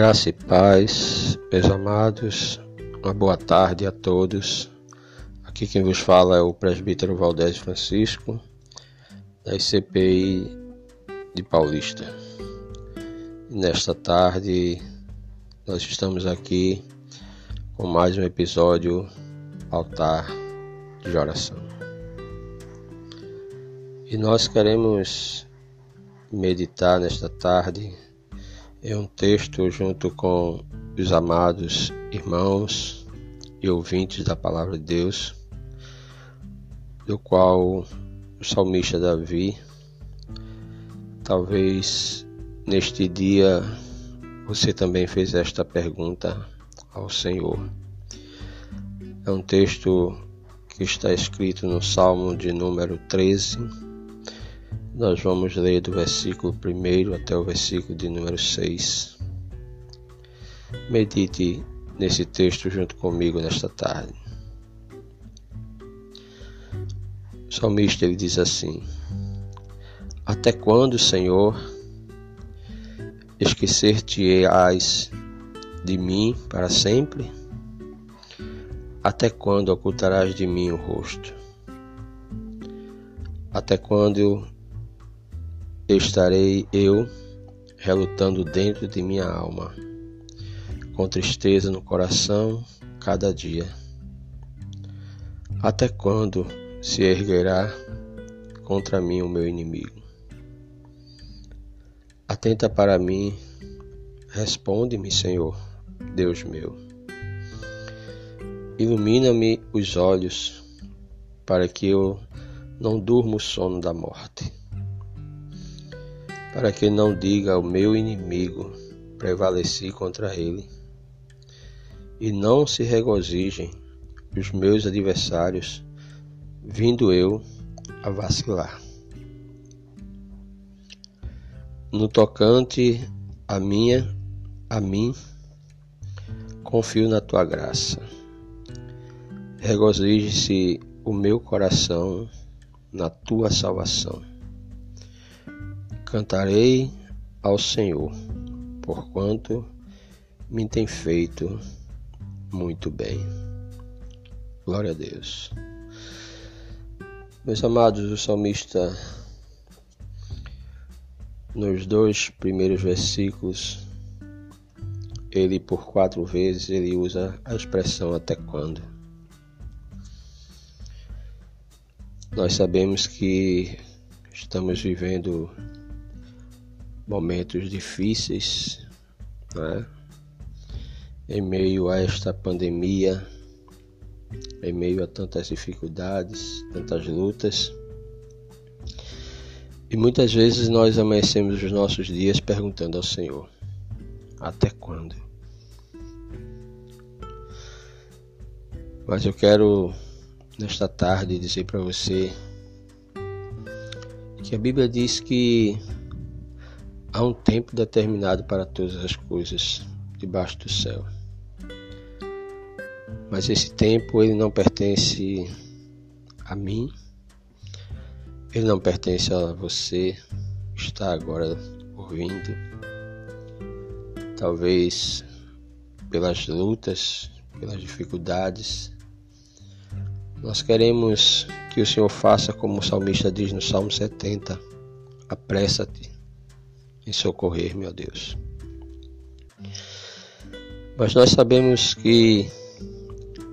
Graça e paz, meus amados, uma boa tarde a todos. Aqui quem vos fala é o presbítero Valdez Francisco, da ICPI de Paulista. Nesta tarde, nós estamos aqui com mais um episódio Altar de Oração. E nós queremos meditar nesta tarde é um texto junto com os amados irmãos e ouvintes da palavra de Deus, do qual o salmista Davi, talvez neste dia você também fez esta pergunta ao Senhor. É um texto que está escrito no Salmo de número 13 nós vamos ler do versículo 1 até o versículo de número 6. Medite nesse texto junto comigo nesta tarde. O salmista ele diz assim: Até quando, Senhor, esquecer-te-ás de mim para sempre? Até quando ocultarás de mim o rosto? Até quando estarei eu relutando dentro de minha alma, com tristeza no coração cada dia. Até quando se erguerá contra mim o meu inimigo? Atenta para mim, responde-me, Senhor, Deus meu. Ilumina-me os olhos, para que eu não durma o sono da morte para que não diga ao meu inimigo, prevaleci contra ele, e não se regozijem os meus adversários, vindo eu a vacilar. No tocante a minha, a mim, confio na tua graça. Regozije-se o meu coração na tua salvação. Cantarei ao Senhor, porquanto me tem feito muito bem. Glória a Deus. Meus amados, o salmista, nos dois primeiros versículos, ele por quatro vezes ele usa a expressão até quando. Nós sabemos que estamos vivendo momentos difíceis, né? em meio a esta pandemia, em meio a tantas dificuldades, tantas lutas. E muitas vezes nós amanhecemos os nossos dias perguntando ao Senhor: até quando? Mas eu quero nesta tarde dizer para você que a Bíblia diz que Há um tempo determinado para todas as coisas debaixo do céu. Mas esse tempo ele não pertence a mim. Ele não pertence a você que está agora ouvindo. Talvez pelas lutas, pelas dificuldades. Nós queremos que o Senhor faça como o salmista diz no Salmo 70: apressa-te em socorrer, meu Deus. Mas nós sabemos que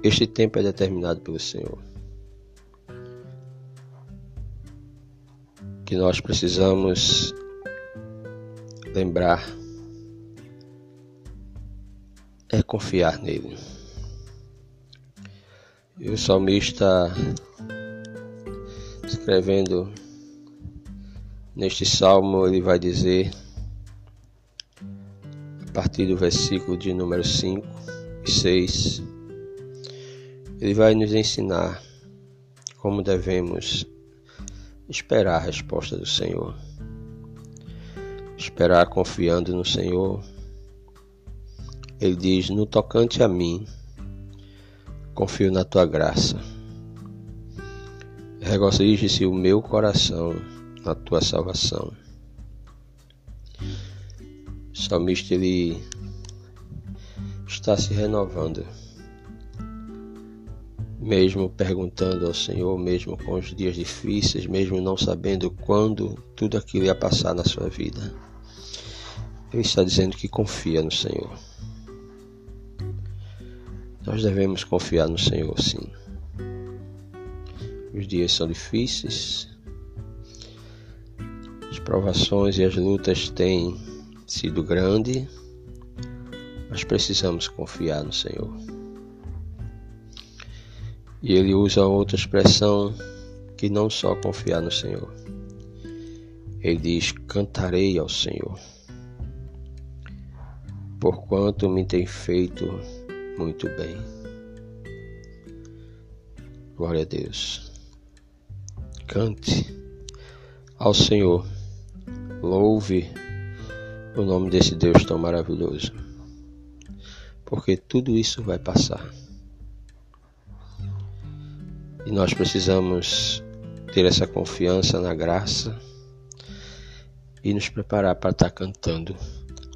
este tempo é determinado pelo Senhor. Que nós precisamos lembrar é confiar nele. E o salmista escrevendo neste salmo ele vai dizer partir do versículo de número 5 e 6, ele vai nos ensinar como devemos esperar a resposta do Senhor. Esperar confiando no Senhor. Ele diz: No tocante a mim, confio na tua graça. Regozije-se o meu coração na tua salvação salmista ele está se renovando. Mesmo perguntando ao Senhor, mesmo com os dias difíceis, mesmo não sabendo quando tudo aquilo ia passar na sua vida. Ele está dizendo que confia no Senhor. Nós devemos confiar no Senhor, sim. Os dias são difíceis, provações e as lutas têm sido grandes, mas precisamos confiar no Senhor. E ele usa outra expressão que não só confiar no Senhor. Ele diz: Cantarei ao Senhor, porquanto me tem feito muito bem. Glória a Deus. Cante ao Senhor, louve o nome desse Deus tão maravilhoso, porque tudo isso vai passar. E nós precisamos ter essa confiança na graça e nos preparar para estar cantando,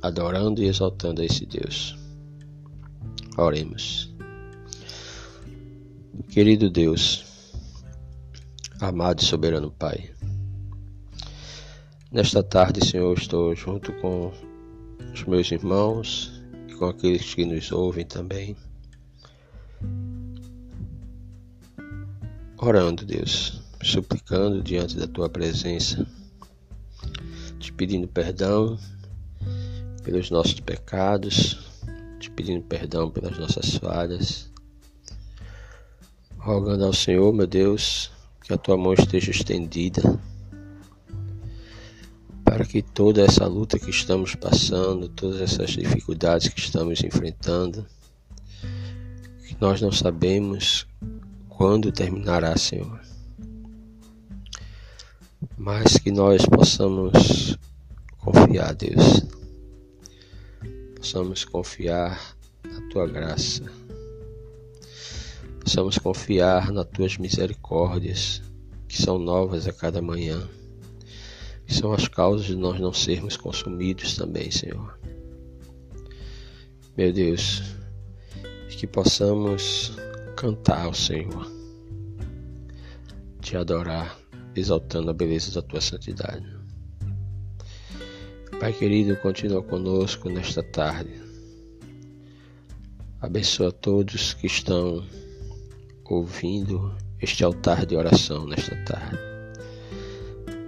adorando e exaltando a esse Deus. Oremos. Querido Deus, amado e soberano Pai, nesta tarde, Senhor, estou junto com os meus irmãos e com aqueles que nos ouvem também. Orando, Deus, suplicando diante da tua presença, te pedindo perdão pelos nossos pecados, te pedindo perdão pelas nossas falhas, rogando ao Senhor, meu Deus, que a tua mão esteja estendida para que toda essa luta que estamos passando, todas essas dificuldades que estamos enfrentando, que nós não sabemos quando terminará, Senhor, mas que nós possamos confiar, Deus, possamos confiar na tua graça, possamos confiar nas tuas misericórdias que são novas a cada manhã são as causas de nós não sermos consumidos também, Senhor. Meu Deus, que possamos cantar ao Senhor, te adorar, exaltando a beleza da tua santidade. Pai querido, continua conosco nesta tarde. Abençoa todos que estão ouvindo este altar de oração nesta tarde.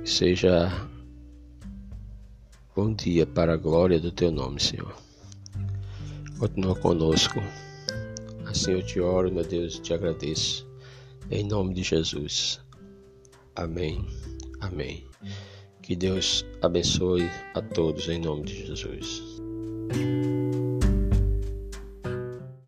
Seja Bom dia para a glória do teu nome, Senhor. Continua conosco. Assim eu te oro, meu Deus, e te agradeço. Em nome de Jesus. Amém. Amém. Que Deus abençoe a todos em nome de Jesus.